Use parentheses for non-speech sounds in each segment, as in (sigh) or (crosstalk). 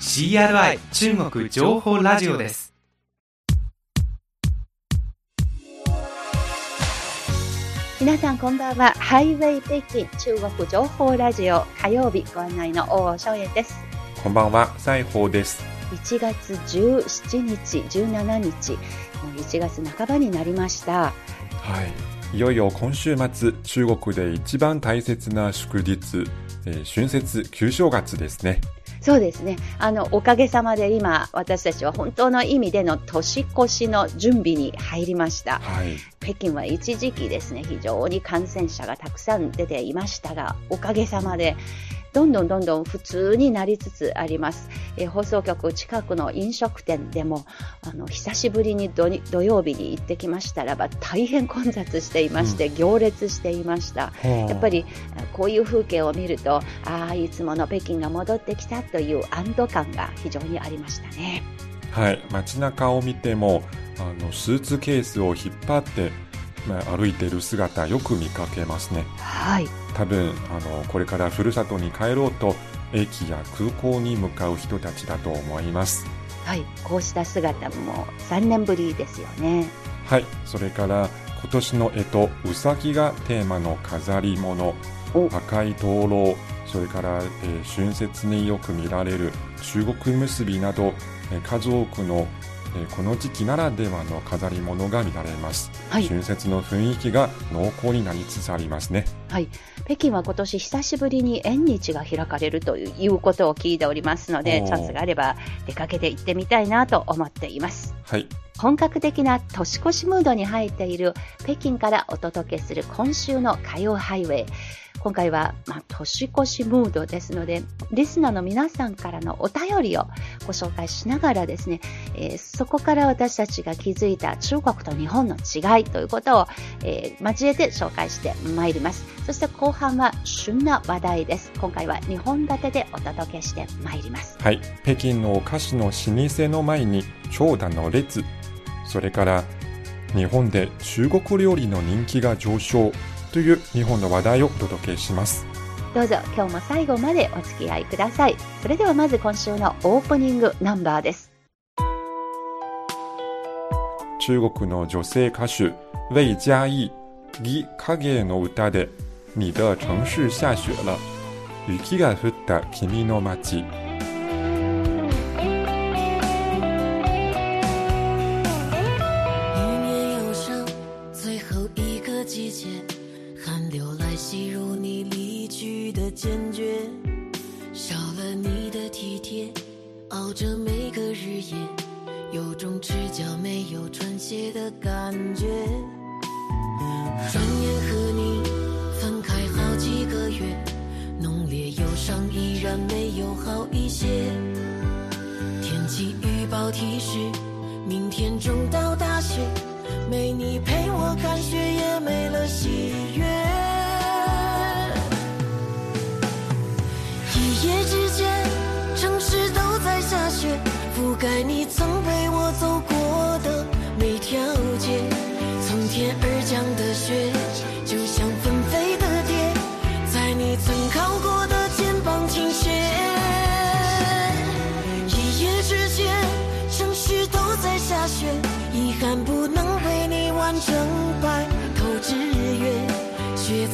CRI 中国情報ラジオです皆さんこんばんは。ハイウェイ北京中国情報ラジオ火曜日ご案内の大尾翔也です。こんばんは、西宝です。1月17日、17日、もう1月半ばになりました。はい。いよいよ今週末、中国で一番大切な祝日、えー春節旧正月ですね。そうですね。あの、おかげさまで今、私たちは本当の意味での年越しの準備に入りました。はい。北京は一時期ですね、非常に感染者がたくさん出ていましたが、おかげさまで、どんどんどんどん普通になりつつあります。えー放送局近くの飲食店でも、あの、久しぶりに土曜日に行ってきましたらば、大変混雑していまして、行列していました。やっぱりあこういう風景を見ると、ああ、いつもの北京が戻ってきたという安堵感が非常にありましたね。はい。街中を見ても、あの、スーツケースを引っ張って、まあ、歩いている姿よく見かけますね。はい。多分、あの、これからふるさとに帰ろうと、駅や空港に向かう人たちだと思います。はい。こうした姿も3年ぶりですよね。はい。それから、今年の干支、うさぎがテーマの飾り物、お赤い灯籠、それから、えー春節によく見られる中国結びなど、えー数多くの、えーこの時期ならではの飾り物が見られます。はい。春節の雰囲気が濃厚になりつつありますね。はい。北京は今年久しぶりに縁日が開かれるということを聞いておりますので、チャンスがあれば出かけて行ってみたいなと思っています。はい。本格的な年越しムードに入っている北京からお届けする今週の火曜ハイウェイ。今回は、まあ、年越しムードですので、リスナーの皆さんからのお便りをご紹介しながらですね、えーそこから私たちが気づいた中国と日本の違いということを、えー交えて紹介してまいります。そして後半は旬な話題です。今回は2本立てでお届けしてまいります。はい。北京のお菓子の老舗の前に長蛇の列。それから、日本で中国料理の人気が上昇という日本の話題をお届けします。どうぞ今日も最後までお付き合いください。それではまず今週のオープニングナンバーです。中国の女性歌手、ウェイ・ジャイ、ギ・カゲの歌で、你的城市下雪了。雪が降った君の街。熬着每个日夜，有种赤脚没有穿鞋的感觉。转眼和你分开好几个月，浓烈忧伤依然没有好一些。天气预报提示，明天中到大雪，没你陪我看雪，也没了喜悦。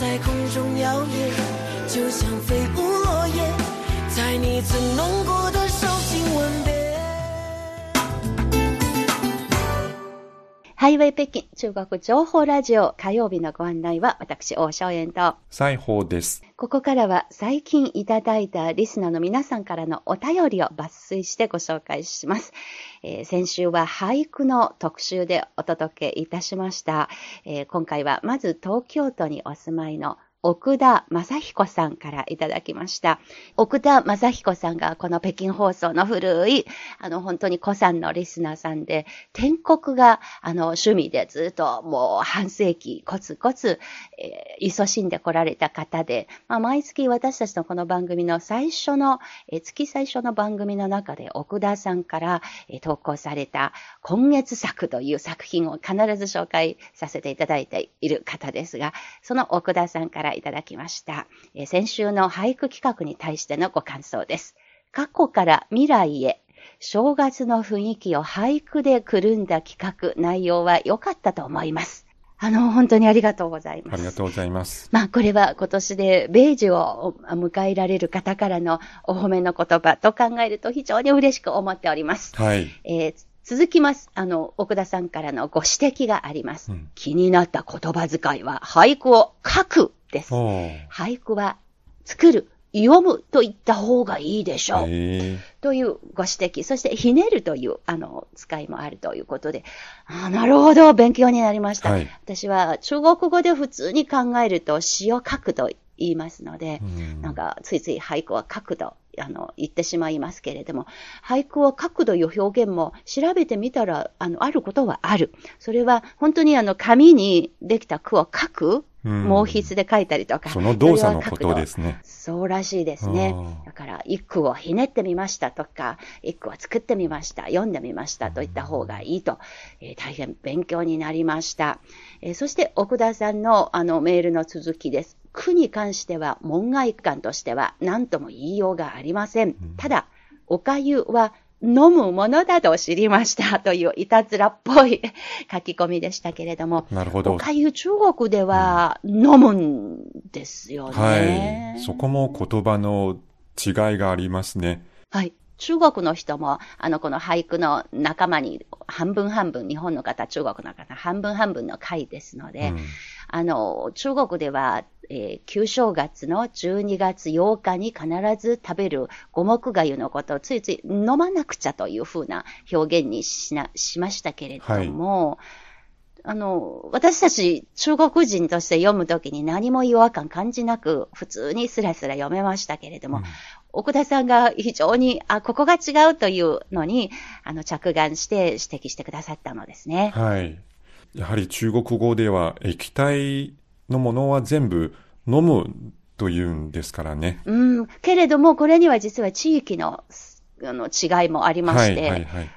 在空中摇曳，就像飞舞落叶，在你曾弄过的ハイウェイ北京中国情報ラジオ火曜日のご案内は私、大正円と、西宝です。ここからは最近いただいたリスナーの皆さんからのお便りを抜粋してご紹介します。えー先週は俳句の特集でお届けいたしました。えー今回はまず東京都にお住まいの奥田正彦さんからいただきました。奥田正彦さんがこの北京放送の古い、あの本当に古参のリスナーさんで、天国があの趣味でずっともう半世紀コツコツ、えー、勤しんでこられた方で、まあ、毎月私たちのこの番組の最初の、えー、月最初の番組の中で奥田さんから、えー、投稿された今月作という作品を必ず紹介させていただいている方ですが、その奥田さんからいただきました。えー先週の俳句企画に対してのご感想です。過去から未来へ、正月の雰囲気を俳句でくるんだ企画、内容は良かったと思います。あの、本当にありがとうございます。ありがとうございます。まあ、これは今年で米寿を迎えられる方からのお褒めの言葉と考えると非常に嬉しく思っております。はい。えー続きます。あの、奥田さんからのご指摘があります。うん気になった言葉遣いは俳句を書くです。俳句は作る、読むと言った方がいいでしょう。えというご指摘。そして、ひねるという、あの、使いもあるということで。あーなるほど、勉強になりました。はい私は中国語で普通に考えると詩を書くと言いますので、うんなんか、ついつい俳句は書くと、あの、言ってしまいますけれども、俳句を書くという表現も調べてみたら、あの、あることはある。それは、本当にあの、紙にできた句を書く、うん毛筆で書いたりとか。その動作のことですね。そうらしいですねだから、一句をひねってみましたとか、一句を作ってみました、読んでみましたといった方がいいと、えー大変勉強になりました。えーそして、奥田さんのあのメールの続きです。句に関しては、門外観としては何とも言いようがありません。ただ、おかゆは飲むものだと知りましたといういたずらっぽい書き込みでしたけれども、なるほどおかゆ中国では飲むんですよね。はい。そこも言葉の違いがありますね。はい。中国の人も、あの、この俳句の仲間に半分半分、日本の方、中国の方、半分半分の会ですので、うんあの、中国では、えー旧正月の12月8日に必ず食べる五目粥のことをついつい飲まなくちゃというふうな表現にしな、しましたけれども、あの、私たち中国人として読むときに何も違和感感じなく、普通にスラスラ読めましたけれども、奥田さんが非常に、あ、ここが違うというのに、あの、着眼して指摘してくださったのですね。はい。やはり中国語では液体のものは全部飲むというんですからね。うん。けれども、これには実は地域の、あの、違いもありまはい、して、はい、はい。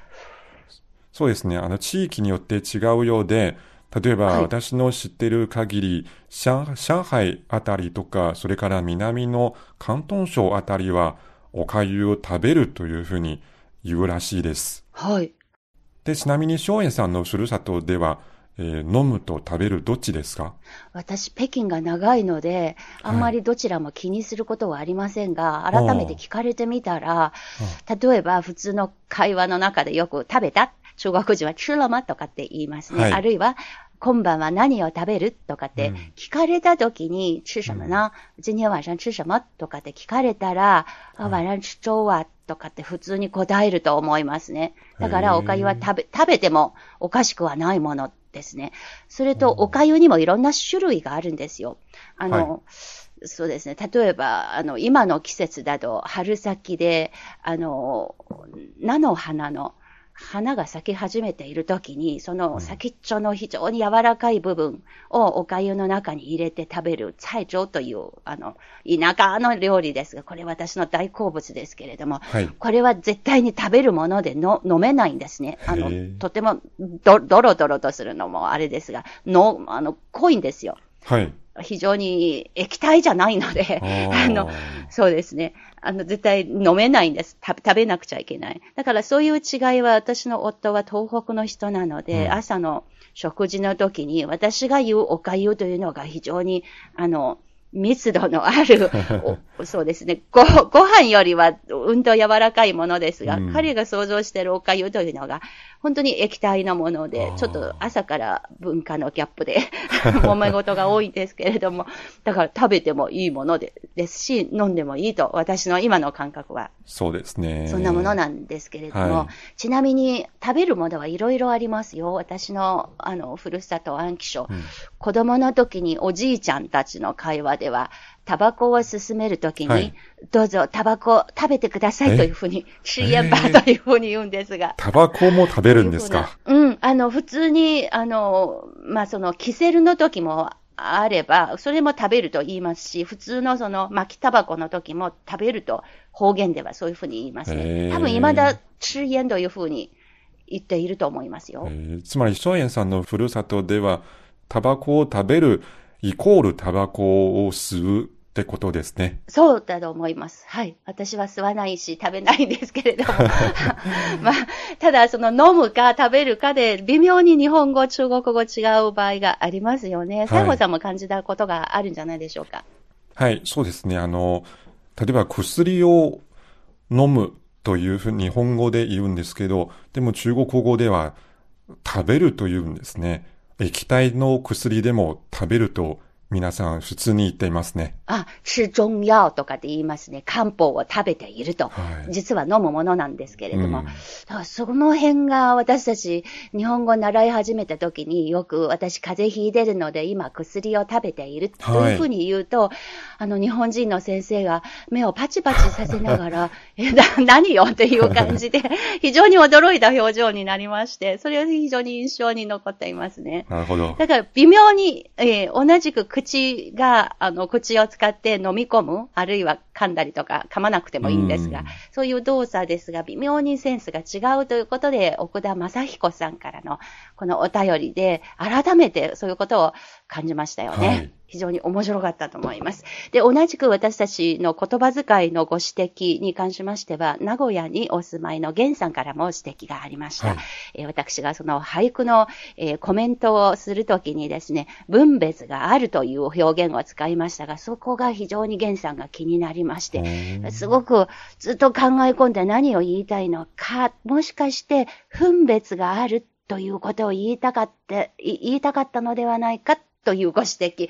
そうですね。あの、地域によって違うようで、例えば、はい私の知ってる限り、上上海あたりとか、それから南の広東省あたりは、おかゆを食べるというふうに言うらしいです。はい。で、ちなみに、松園さんのふるさとでは、えー飲むと食べるどっちですか？私、北京が長いので、あんまりどちらも気にすることはありませんが、改めて聞かれてみたら、例えば普通の会話の中でよく食べた？中国人は吃了吗とかって言いますね。はい。あるいは、今晩は何を食べる？とかってうん。聞かれたときに、吃什么呢、今天晚上吃什么？とかって聞かれたら、あ、晚上吃粥は？とかって普通に答えると思いますね。だからおかゆは食べ、食べてもおかしくはないものですね。それと、おかゆにもいろんな種類があるんですよ。あの、そうですね。例えば、あの、今の季節だと、春先で、あの、菜の花の、花が咲き始めているときに、その先っちょの非常に柔らかい部分をお粥の中に入れて食べる、菜粥という、あの、田舎の料理ですが、これ私の大好物ですけれども、はい。これは絶対に食べるものでの飲めないんですね。あのとてもど、ドロドロとするのもあれですが、の、あの、濃いんですよ。はい。非常に液体じゃないので、あ (laughs) の、そうですね。あの、絶対飲めないんです。食べなくちゃいけない。だからそういう違いは、私の夫は東北の人なので、うん朝の食事の時に、私が言うおかゆというのが非常に、あの、密度のある、(laughs) おそうですね。ご、ご飯よりはうんと柔らかいものですが、うん彼が想像しているおかゆというのが、本当に液体のものでちょっと朝から文化のギャップで、(laughs) 揉め事が多いんですけれども、だから食べてもいいものでですし、飲んでもいいと、私の今の感覚は、そうですね。そんなものなんですけれども、はいちなみに食べるものはいろいろありますよ。私の、あの、ふるさと安徽省。うん子供の時におじいちゃんたちの会話では、タバコを進めるときに、はいどうぞタバコ食べてくださいというふうに、シーエンバーというふうに言うんですが。タバコも食べるんですか？うん、あの、普通に、あの、まあ、その、キセルの時もあれば、それも食べると言いますし、普通のその、巻きタバコの時も食べると方言ではそういうふうに言いますへね。ー多分、未だ、吃煙というふうに言っていると思いますよ。えーつまり、松園さんのふるさとでは、タバコを食べるイコールタバコを吸うってことですね。そうだと思います。はい。私は吸わないし、食べないんですけれども。(laughs) まあ、ただ、その飲むか食べるかで、微妙に日本語、中国語違う場合がありますよね。西郷さんも感じたことがあるんじゃないでしょうか？はい、そうですね。あの、例えば薬を飲むというふうに日本語で言うんですけど、でも中国語では食べるというんですね。液体の薬でも食べると皆さん普通に言っていますね。あ、吃中药とかで言いますね。漢方を食べていると。はい実は飲むものなんですけれども。うんだからその辺が私たち日本語を習い始めた時によく私風邪ひいてるので今薬を食べているというふうに言うと、あの日本人の先生が目をパチパチさせながら、(laughs) え、な、何よっていう感じで (laughs) 非常に驚いた表情になりまして、それは非常に印象に残っていますね。なるほど。だから微妙に、えー同じく口が、あの、口を使って飲み込む、あるいは噛んだりとか噛まなくてもいいんですがうん、そういう動作ですが、微妙にセンスが違うということで、奥田正彦さんからのこのお便りで、改めてそういうことを感じましたよね。はい非常に面白かったと思います。で、同じく私たちの言葉遣いのご指摘に関しましては、名古屋にお住まいの源さんからも指摘がありました。はいえー私がその俳句の、えーコメントをするときにですね、分別があるという表現を使いましたが、そこが非常に源さんが気になりまして、うんすごくずっと考え込んで何を言いたいのか、もしかして分別があるということを言いたかった、い言いたかったのではないかというご指摘。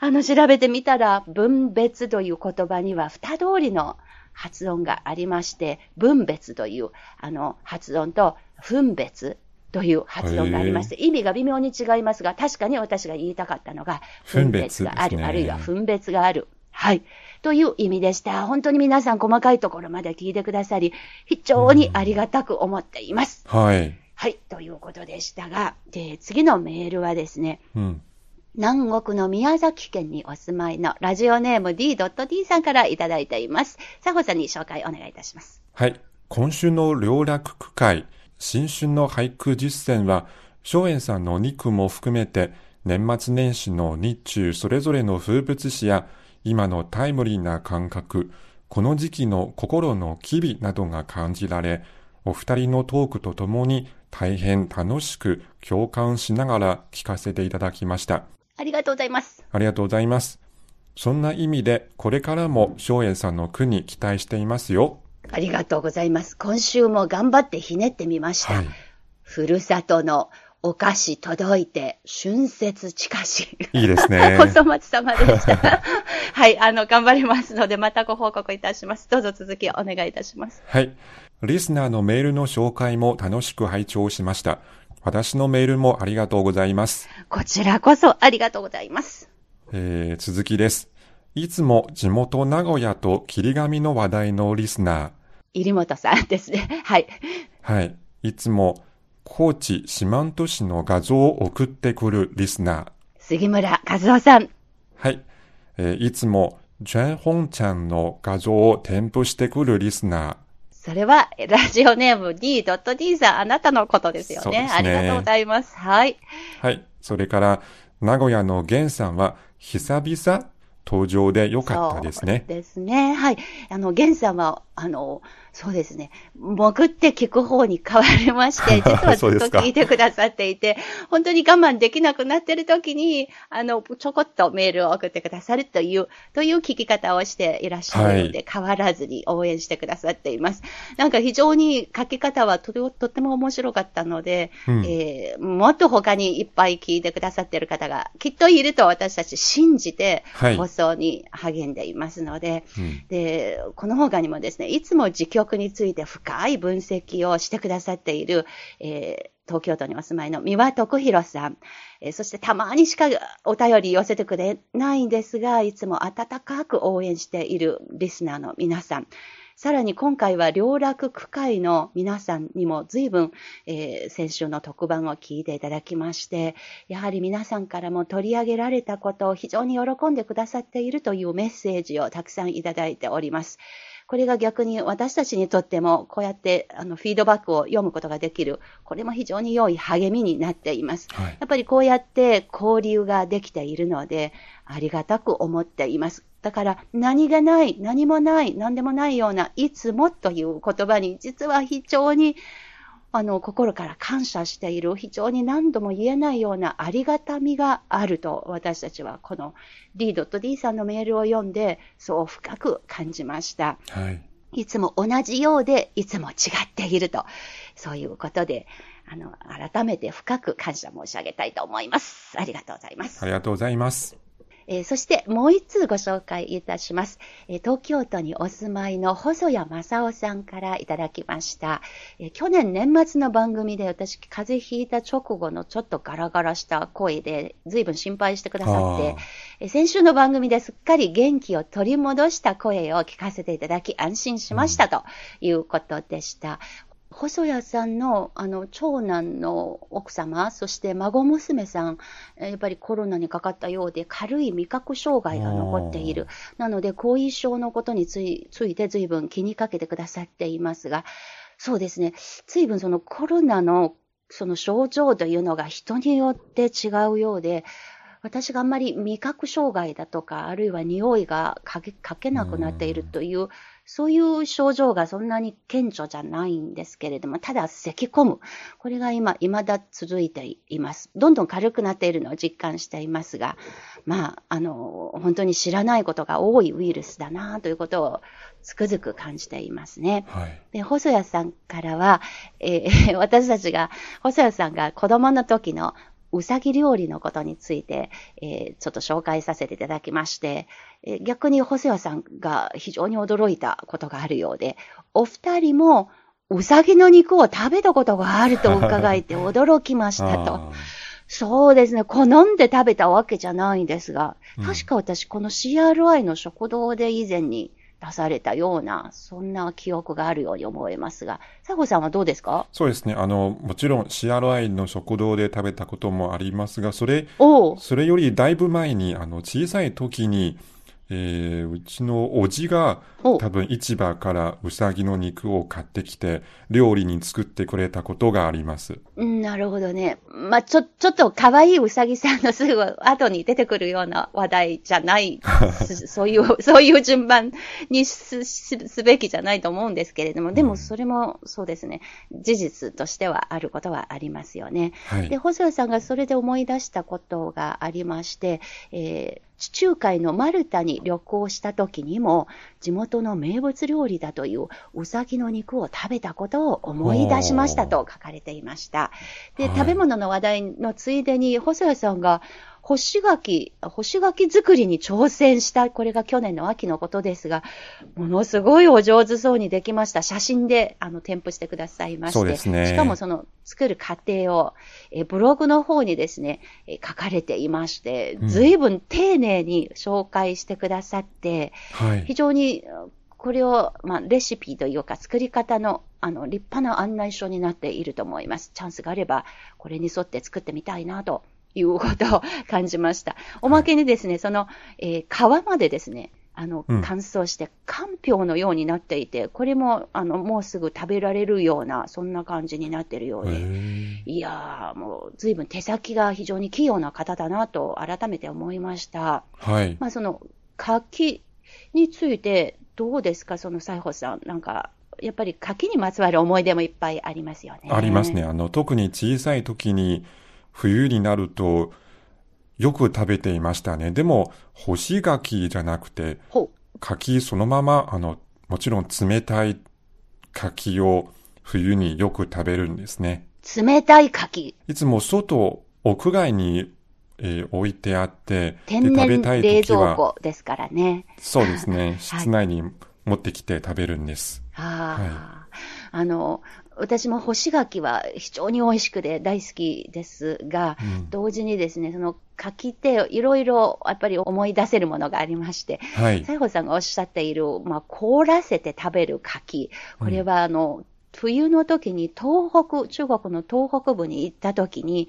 あの、調べてみたら、分別という言葉には二通りの発音がありまして、分別というあの発音と分別という発音がありまして、意味が微妙に違いますが、確かに私が言いたかったのが、分別がある、ねあるいは分別がある。はい。という意味でした。本当に皆さん細かいところまで聞いてくださり、非常にありがたく思っています。はい。はい。ということでしたが、で次のメールはですね、うん。南国の宮崎県にお住まいのラジオネーム D.D さんからいただいています。佐保さんに紹介お願いいたします。はい。今週の良楽区会、新春の俳句実践は、松園さんの肉も含めて、年末年始の日中それぞれの風物詩や、今のタイムリーな感覚、この時期の心の機微などが感じられ、お二人のトークとともに大変楽しく共感しながら聞かせていただきました。ありがとうございます。ありがとうございます。そんな意味で、これからも松園さんの句に期待していますよ。ありがとうございます。今週も頑張ってひねってみました。はい。ふるさとのお菓子届いて、春節近し。いいですね。(laughs) お粗末様でした。(laughs) はい、あの、頑張りますので、またご報告いたします。どうぞ続きをお願いいたします。はい。リスナーのメールの紹介も楽しく拝聴しました。私のメールもありがとうございます。こちらこそありがとうございます。えー、続きです。いつも地元名古屋と霧上の話題のリスナ入本さんですね。はい。ー。はい。いつも高知四万十市の画像を送ってくるリスナー。杉村和夫さん。はい。えーいつもジェンホンちゃんの画像を添付してくるリスナー。それは、ラジオネーム D.D さん、あなたのことですよね。ねありがとうございます。はい。はい。それから、名古屋の源さんは、久々登場でよかったですねそう。ですね。はい。あの、ゲンさんは、あの、そうですね。潜って聞く方に変わりまして、(laughs) 実はずっと聞いてくださっていて、本当に我慢できなくなってる時に、あの、ちょこっとメールを送ってくださるという、という聞き方をしていらっしゃるので、変わらずに応援してくださっています。なんか非常に書き方はとてもとっても面白かったので、うん。えーもっと他にいっぱい聞いてくださっている方がきっといると私たち信じてはい。放送に励んでいますので、うん。で、この他にもですね、いつも自曲について深い分析をしてくださっている、えー東京都にお住まいの三輪徳弘さん、えーそしてたまにしかお便り寄せてくれないんですが、いつも温かく応援しているリスナーの皆さん、さらに今回は両楽区会の皆さんにも随分、えー先週の特番を聞いていただきまして、やはり皆さんからも取り上げられたことを非常に喜んでくださっているというメッセージをたくさんいただいております。これが逆に私たちにとっても、こうやってあのフィードバックを読むことができる、これも非常に良い励みになっています。はい。やっぱりこうやって交流ができているので、ありがたく思っています。だから、何がない、何もない、何でもないような、いつもという言葉に、実は非常に、あの、心から感謝している、非常に何度も言えないようなありがたみがあると、私たちはこの D.D さんのメールを読んで、そう深く感じました。はい。いつも同じようで、いつも違っていると。そういうことで、あの、改めて深く感謝申し上げたいと思います。ありがとうございます。ありがとうございます。えーそしてもう一通ご紹介いたします。えー東京都にお住まいの細谷正夫さんからいただきました。えー去年年末の番組で私風邪ひいた直後のちょっとガラガラした声で随分心配してくださって、えー先週の番組ですっかり元気を取り戻した声を聞かせていただき安心しましたということでした。細谷さんのあの長男の奥様、そして孫娘さん、えーやっぱりコロナにかかったようで軽い味覚障害が残っている。なので後遺症のことについついて随分気にかけてくださっていますが、そうですね、随分そのコロナのその症状というのが人によって違うようで、私があんまり味覚障害だとか、あるいは匂いがかけかけなくなっているという、そういう症状がそんなに顕著じゃないんですけれども、ただ咳込む。これが今、未だ続いています。どんどん軽くなっているのを実感していますが、まあ、あの、本当に知らないことが多いウイルスだなということをつくづく感じていますね。はい。で、細谷さんからは、えー (laughs) 私たちが、細谷さんが子供の時のうさぎ料理のことについて、えーちょっと紹介させていただきまして、えー逆に細谷さんが非常に驚いたことがあるようで、お二人もうさぎの肉を食べたことがあると伺えて驚きましたと。あそうですね。好んで食べたわけじゃないんですが、うん確か私、この CRI の食堂で以前に出されたような、そんな記憶があるように思えますが、佐保さんはどうですか？そうですね。あの、もちろん CRI の食堂で食べたこともありますが、それ、それよりだいぶ前に、あの、小さい時に、えーうちのおじが多分市場からうさぎの肉を買ってきて料理に作ってくれたことがあります。うん、なるほどね。まあ、ちょ、ちょっと可愛いうさぎさんのすぐ後に出てくるような話題じゃない、(laughs) すそういう、そういう順番にすすすべきじゃないと思うんですけれども、でもそれもそうですね、事実としてはあることはありますよね。はいで、。細谷さんがそれで思い出したことがありまして、えー地中海のマルタに旅行した時にも、地元の名物料理だといううさぎの肉を食べたことを思い出しましたと書かれていました。で、はい食べ物の話題のついでに、細谷さんが干し柿、干し柿作りに挑戦した、これが去年の秋のことですが、ものすごいお上手そうにできました。写真であの添付してくださいまして、そうですねしかもその作る過程を、えーブログの方にですね、えー書かれていまして、うん随分丁寧に紹介してくださって、はい非。常にこれを、まあ、レシピというか作り方のあの立派な案内書になっていると思います。チャンスがあれば、これに沿って作ってみたいなということを感じました。おまけにですね、その、えー皮までですね、あの、うん乾燥して、かんぴょうのようになっていて、これも、あの、もうすぐ食べられるような、そんな感じになっているようへで、ーいやー、もう、随分手先が非常に器用な方だなと、改めて思いました。はい。まあ、その、柿について、どうですか、その西郷さん。なんか、やっぱり柿にまつわる思い出もいっぱいありますよね。ありますね。。あの、特に小さい時に冬になるとよく食べていましたね。でも、干し柿じゃなくて、ほ柿そのまま、あの、もちろん冷たい柿を冬によく食べるんですね。う、冷たい柿。いつも外、屋外に、えー置いてあって、で天食べ然たい冷蔵時は、庫ですからね。そうですね、(laughs) 室内に持ってきて食べるんです。ああ、あの、私も干し柿は非常に美味しくて大好きですが、うん同時にですね、その柿っていろいろやっぱり思い出せるものがありまして、はい。西郷さんがおっしゃっている、まあ、凍らせて食べる柿。これは、あの、冬の時に東北、中国の東北部に行った時に、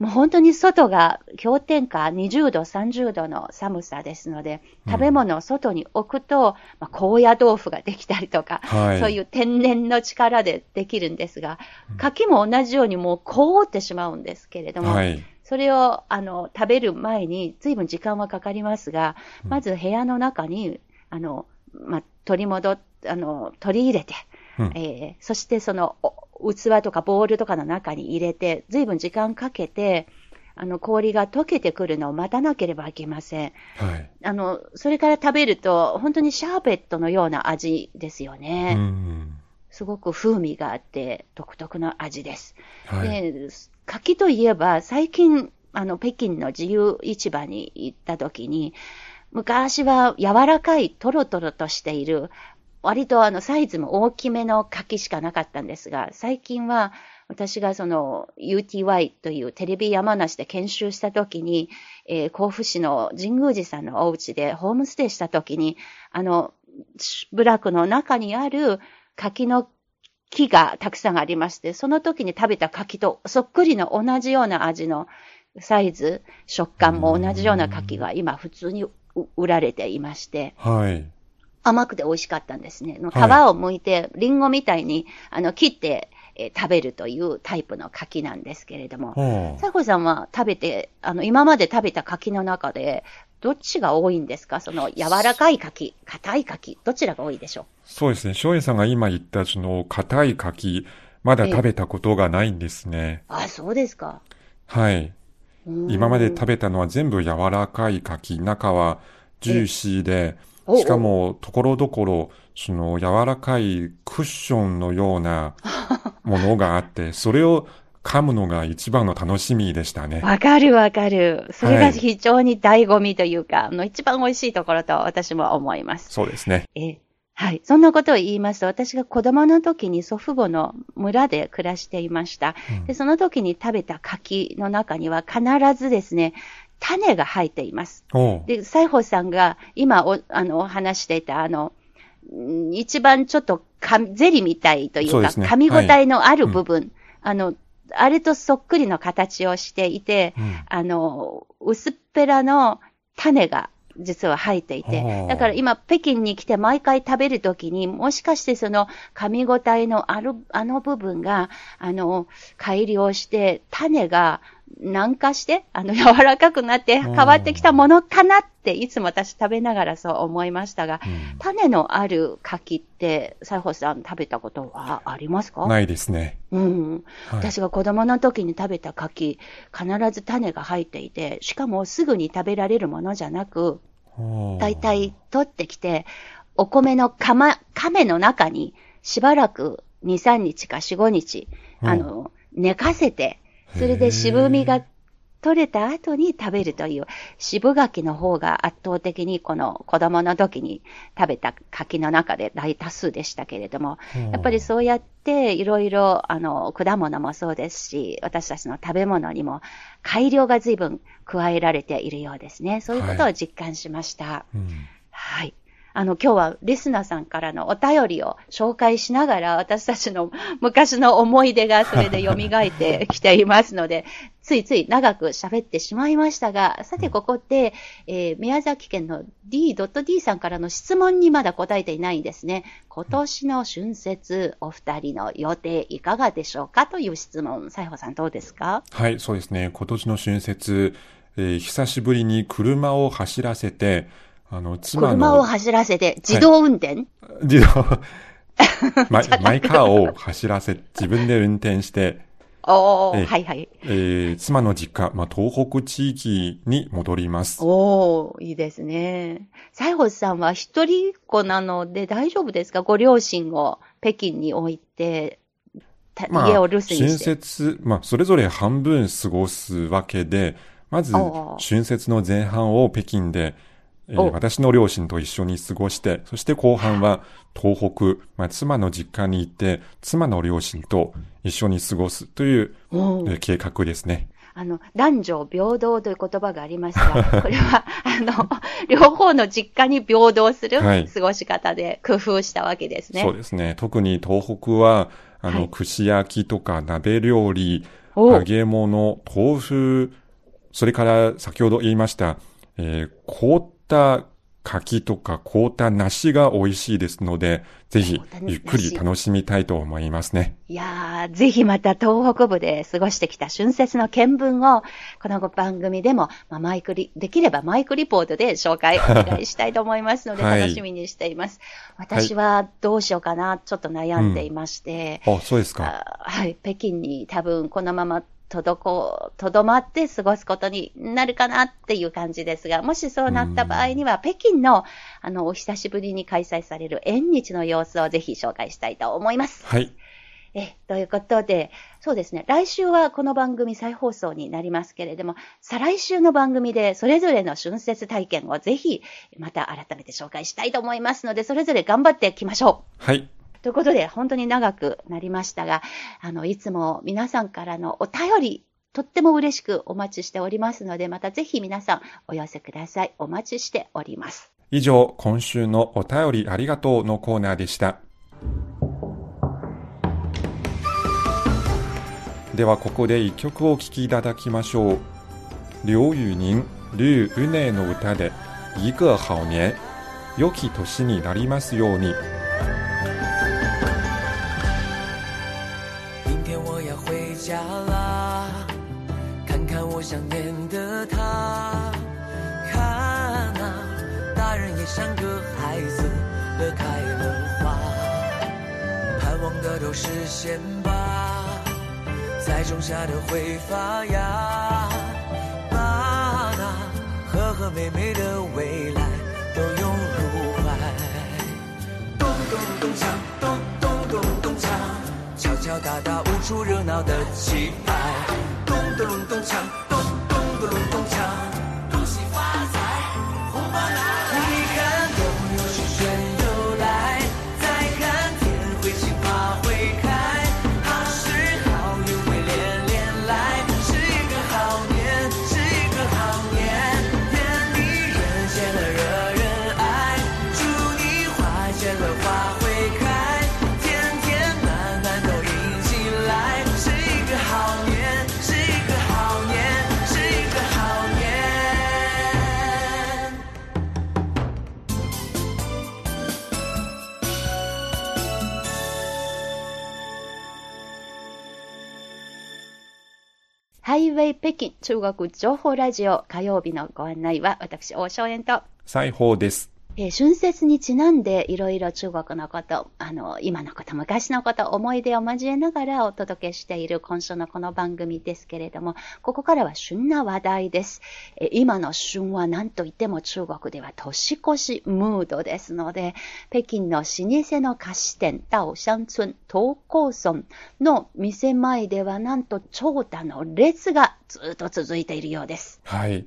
もう本当に外が氷点下20度、30度の寒さですので、うん食べ物を外に置くと、まあ、高野豆腐ができたりとか、はい。そういう天然の力でできるんですが、柿も同じようにもう凍ってしまうんですけれども、はい。それをあの食べる前に、ずいぶん時間はかかりますが、うんまず部屋の中に、あの、ま、取り戻っ、あの、取り入れて、うんえーそしてその、お器とかボールとかの中に入れて、ずいぶん時間かけて、あの、氷が溶けてくるのを待たなければいけません。はい。あの、それから食べると、本当にシャーベットのような味ですよね。うん。すごく風味があって、独特の味です。はい。で、柿といえば、最近、あの、北京の自由市場に行った時に、昔は柔らかい、トロトロとしている、割とあの、サイズも大きめの柿しかなかったんですが、最近は、私がその UTY というテレビ山梨で研修した時に、えー甲府市の神宮寺さんのお家でホームステイした時に、あの、部落の中にある柿の木がたくさんありまして、その時に食べた柿とそっくりの同じような味のサイズ、食感も同じような柿が今普通に売られていまして、はい。甘くて美味しかったんですね。の皮はいを剥いて、リンゴみたいにあの切って、えー食べるというタイプの柿なんですけれども、ほうサコさんは食べて、あの、今まで食べた柿の中で、どっちが多いんですか？その柔らかい柿、硬い柿、どちらが多いでしょそうですね。翔平さんが今言ったその硬い柿、まだ食べたことがないんですね。うあ、そうですか。はい。今まで食べたのは全部柔らかい柿、中はジューシーで、おしかもところどころ、その柔らかいクッションのような (laughs) ものがあって、それを噛むのが一番の楽しみでしたね。わかるわかる。それがはい非常に醍醐味というか、あの、一番美味しいところと私も思います。そうですね。ええはい。そんなことを言いますと、私が子供の時に祖父母の村で暮らしていました。うんで、その時に食べた柿の中には必ずですね、種が入っています。で、西郷さんが今お、あの、話していた、あの、ん一番ちょっとかゼリーみたいというか、噛み応えのある部分、あの、あれとそっくりの形をしていて、うん。あの、薄っぺらの種が実は入っていてはあ、だから今北京に来て毎回食べるときに、もしかしてその噛み応えのある、あの部分が、あの、改良して、種が軟化して、あの、柔らかくなって変わってきたものかなって、いつも私食べながらそう思いましたが、うん。種のある柿って、西郷さん食べたことはありますか？ないですね。うん。はい。私が子供の時に食べた柿、必ず種が入っていて、しかもすぐに食べられるものじゃなく、おうだいたい取ってきて、お米の釜、亀の中にしばらく2、3日か4、5日、あの、寝かせて、それで渋みが取れた後に食べるという、渋柿の方が圧倒的にこの子供の時に食べた柿の中で大多数でしたけれども、やっぱりそうやっていろいろ、あの、果物もそうですし、私たちの食べ物にも改良が随分加えられているようですね。そういうことを実感しました。うんはい。あの、今日はリスナーさんからのお便りを紹介しながら、私たちの昔の思い出がそれで蘇ってきていますので、(laughs) ついつい長く喋ってしまいましたが、さてここで、えー宮崎県の D.D さんからの質問にまだ答えていないんですね。今年の春節、お二人の予定いかがでしょうかという質問。西郷さんどうですか？はい、そうですね。今年の春節、えー久しぶりに車を走らせて、あの、妻車をの走らせて自動運転、自動 (laughs) マイマイカーを走らせ、自分で運転して、おー、ええはいはい。えー妻の実家、まあ、東北地域に戻ります。おー、いいですね。西郷さんは一人っ子なので大丈夫ですか？ご両親を北京に置いて、たまあ、家を留守に春して。節、まあ、それぞれ半分過ごすわけで、まず春節の前半を北京で、えーお私の両親と一緒に過ごして、そして後半は東北、まあ、妻の実家に行って、妻の両親と一緒に過ごすという、えー計画ですね。あの、男女平等という言葉がありますが、(laughs) これは、あの、両方の実家に平等するはい過ごし方で工夫したわけですね。そうですね。特に東北は、あの、はい串焼きとか鍋料理、お揚げ物、豆腐、それから先ほど言いました、えー凍った柿とか凍った梨が美味しいですので、ぜひゆっくり梨楽しみたいと思いますね。いやー、ぜひまた東北部で過ごしてきた春節の見聞を、この番組でも、まあ、マイクリ、できればマイクリポートで紹介 (laughs) お願いしたいと思いますので、はい楽しみにしています。私はどうしようかな、ちょっと悩んでいまして、あ、そうですか。あはい、北京に多分このままとどこ、とどまって過ごすことになるかなっていう感じですが、もしそうなった場合には、北京の、あの、お久しぶりに開催される縁日の様子をぜひ紹介したいと思います。はい。え、ということで、そうですね、来週はこの番組再放送になりますけれども、再来週の番組でそれぞれの春節体験をぜひ、また改めて紹介したいと思いますので、それぞれ頑張っていきましょう。はい。ということで、本当に長くなりましたが、あの、いつも皆さんからのお便り、とっても嬉しくお待ちしておりますので、またぜひ皆さんお寄せください。お待ちしております。以上、今週のお便りありがとうのコーナーでした。では、ここで一曲をお聴きいただきましょう。劉宇寧、劉宇寧の歌で、一个好年、良き年になりますように。像个孩子，乐开了花。盼望的都实现吧，栽种下的会发芽。把那，和和美美的未来都拥入怀。咚咚咚锵，咚咚咚咚锵，敲敲打打舞出热闹的气派。咚咚咚锵，ハイウェイ北京中国情報ラジオ火曜日のご案内は私、王正円と、裁縫です。えー春節にちなんでいろいろ中国のこと、あの、今のこと、昔のこと、思い出を交えながらお届けしている今週のこの番組ですけれども、ここからは旬な話題です。えー今の旬は何といっても中国では年越しムードですので、北京の老舗の菓子店、道乡村東高村の店前ではなんと長蛇の列がずっと続いているようです。はい。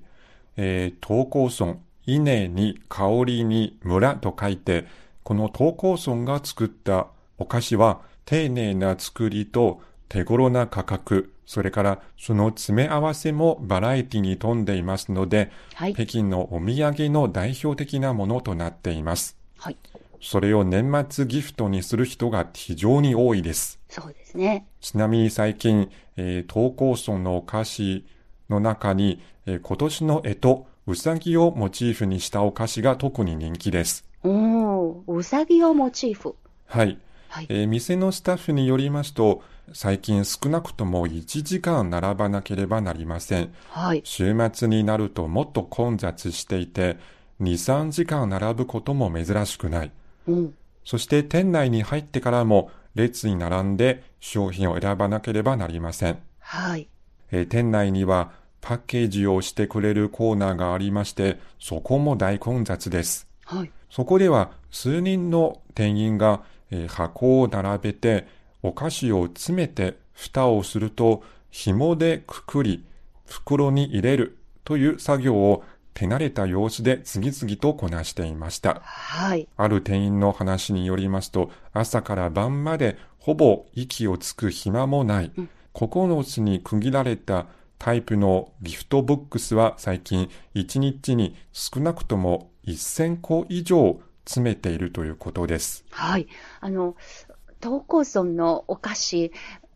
えー、東高村、稲に香りに村と書いて、この東高村が作ったお菓子は丁寧な作りと手頃な価格、それからその詰め合わせもバラエティに富んでいますので、はい。北京のお土産の代表的なものとなっています。はい。それを年末ギフトにする人が非常に多いです。そうですね。ちなみに最近、えー、東高村のお菓子の中に、えー今年の干支、うさぎをモチーフにしたお菓子が特に人気です。おー、うさぎをモチーフ。はい。はい。えー店のスタッフによりますと、最近少なくとも1時間並ばなければなりません。はい。週末になるともっと混雑していて、2、3時間並ぶことも珍しくない。うん。そして店内に入ってからも列に並んで商品を選ばなければなりません。はい。えー店内にはパッケージをしてくれるコーナーがありまして、そこも大混雑です。はい。そこでは数人の店員が、えー箱を並べてお菓子を詰めて蓋をすると紐でくくり袋に入れるという作業を手慣れた様子で次々とこなしていました。はい。ある店員の話によりますと、朝から晩までほぼ息をつく暇もない。9つに区切られたタイプのギフトボックスは最近1日に少なくとも1000個以上詰めているということです。はい。あの、東高村のお菓子、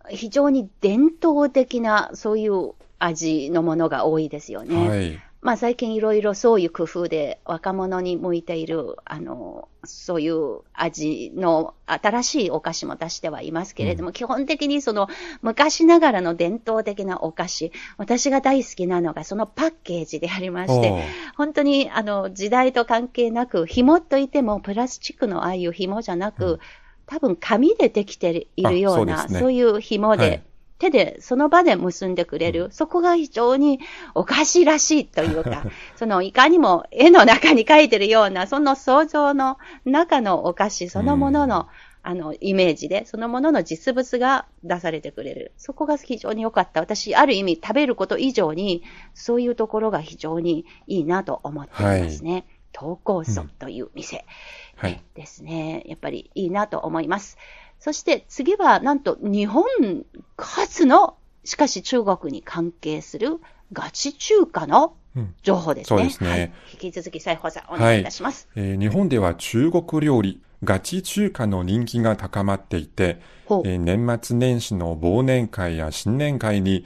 非常に伝統的なそういう味のものが多いですよね。はい。まあ最近いろいろそういう工夫で若者に向いている、あの、そういう味の新しいお菓子も出してはいますけれども、基本的にその昔ながらの伝統的なお菓子、私が大好きなのがそのパッケージでありまして、本当にあの時代と関係なく、紐といてもプラスチックのああいう紐じゃなく、多分紙でできているような、あそうね。いう紐で、はい手でその場で結んでくれる、そこが非常にお菓子らしいというか、(laughs) そのいかにも絵の中に描いてるような、その想像の中のお菓子そのものの、あの、イメージで、そのものの実物が出されてくれる。そこが非常に良かった。私、ある意味食べること以上に、そういうところが非常にいいなと思っていますね。東高村という店。はい。ですね。やっぱりいいなと思います。そして次はなんと日本初の、しかし中国に関係するガチ中華のうん情報ですね。そうですねはい、引き続き西宝さんお願いいたします。えー日本では中国料理、ガチ中華の人気が高まっていて、えー年末年始の忘年会や新年会に、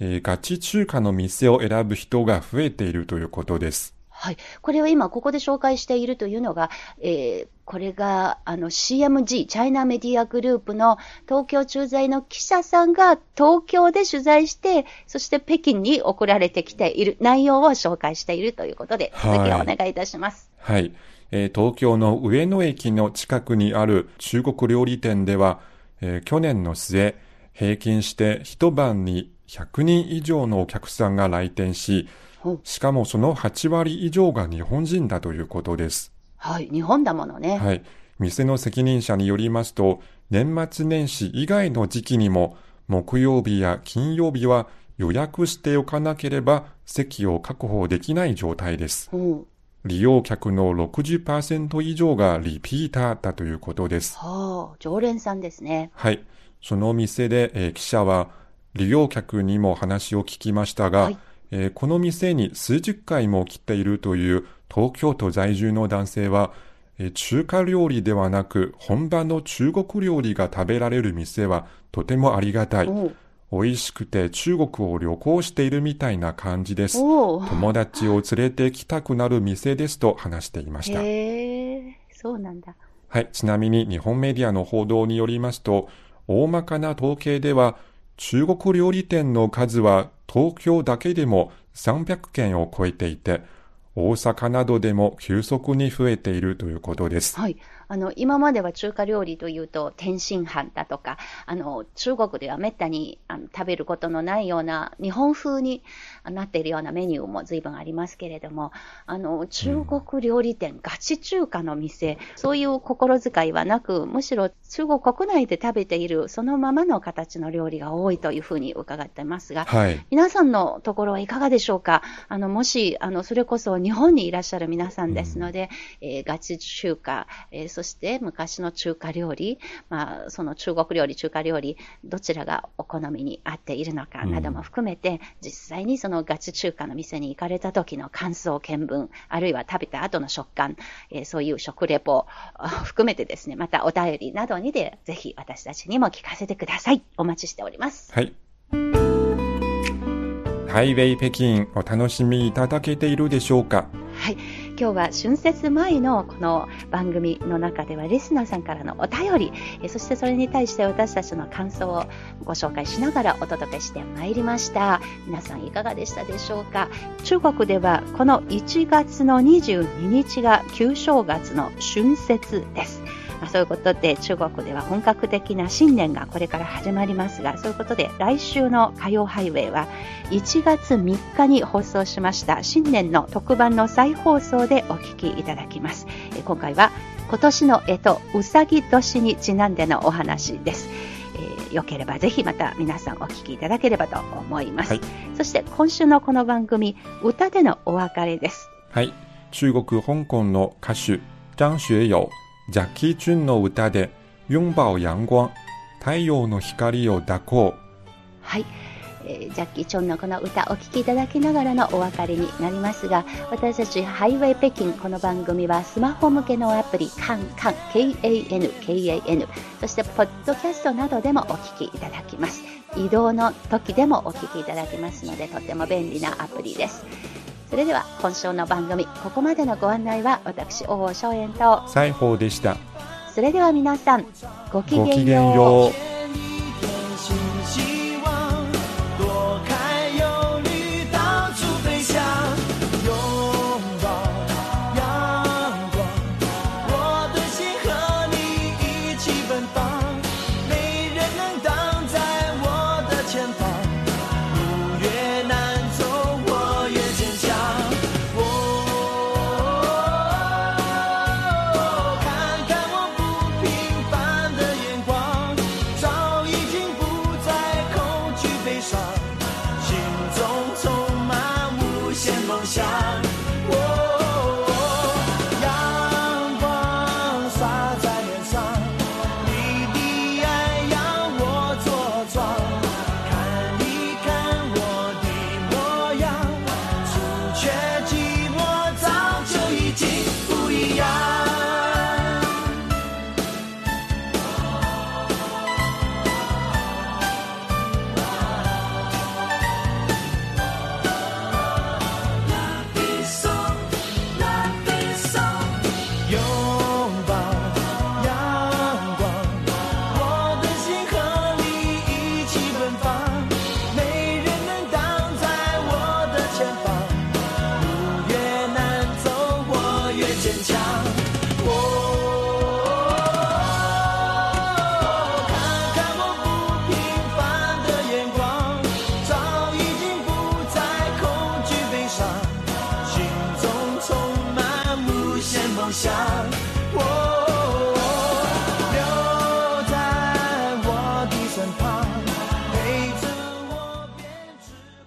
えーガチ中華の店を選ぶ人が増えているということです。はい。これを今ここで紹介しているというのが、えーこれがあの CMG、チャイナメディアグループの東京駐在の記者さんが東京で取材して、そして北京に送られてきている内容を紹介しているということで、続きをお願いいたします。はい。えー東京の上野駅の近くにある中国料理店では、えー去年の末、平均して一晩に100人以上のお客さんが来店ししかもその8割以上が日本人だということです。はい。日本だものね。はい。店の責任者によりますと、年末年始以外の時期にも、木曜日や金曜日は予約しておかなければ席を確保できない状態です。うん。利用客の60%以上がリピーターだということです。はあ、常連さんですね。はい。その店で、えー記者は利用客にも話を聞きましたが、はいえーこの店に数十回も来ているという東京都在住の男性は、えー中華料理ではなく本場の中国料理が食べられる店はとてもありがたい。美味しくて中国を旅行しているみたいな感じです。友達を連れてきたくなる店ですと話していました。そうなんだ。はい。ちなみに日本メディアの報道によりますと、大まかな統計では、中国料理店の数は東京だけでも300件を超えていて、大阪などでも急速に増えているということです。はい。あの、今までは中華料理というと、天津飯だとか、あの、中国ではめったにあの食べることのないような、日本風になっているようなメニューも随分ありますけれども、あの、中国料理店、ガチ中華の店、そういう心遣いはなく、むしろ中国国内で食べているそのままの形の料理が多いというふうに伺っていますが、はい。皆さんのところはいかがでしょうか？あの、もし、あの、それこそ日本にいらっしゃる皆さんですので、えーガチ中華、えーそして昔の中華料理、まあ、その中国料理、中華料理、どちらがお好みに合っているのかなども含めて、実際にそのガチ中華の店に行かれた時の感想見聞、あるいは食べた後の食感、えーそういう食レポあ含めてですね、またお便りなどにで、ぜひ私たちにも聞かせてください。お待ちしております。はい。ハイウェイ北京お楽しみいただけているでしょうかはい。今日は春節前のこの番組の中ではリスナーさんからのお便り、そしてそれに対して私たちの感想をご紹介しながらお届けしてまいりました。皆さんいかがでしたでしょうか？中国ではこの1月の22日が旧正月の春節です。まあ、そういうことで中国では本格的な新年がこれから始まりますが、そういうことで来週の火曜ハイウェイは1月3日に放送しました新年の特番の再放送でお聞きいただきます。えー今回は今年の干支うさぎ年にちなんでのお話です。えーよければぜひまた皆さんお聞きいただければと思います。はいそして今週のこの番組、歌でのお別れです。はい。中国、香港の歌手、張学友、ジャッキー・チュンの歌で、擁抱陽光、太陽の光を抱こう。はい、ジャッキー・チョンのこの歌お聴きいただきながらのお別れになりますが私たちハイウェイ北京この番組はスマホ向けのアプリカンカン KAN KAN そしてポッドキャストなどでもお聴きいただきます移動の時でもお聴きいただけますのでとても便利なアプリですそれでは今週の番組ここまでのご案内は私大尾松園と西宝でした。それでは皆さんごきげんよう。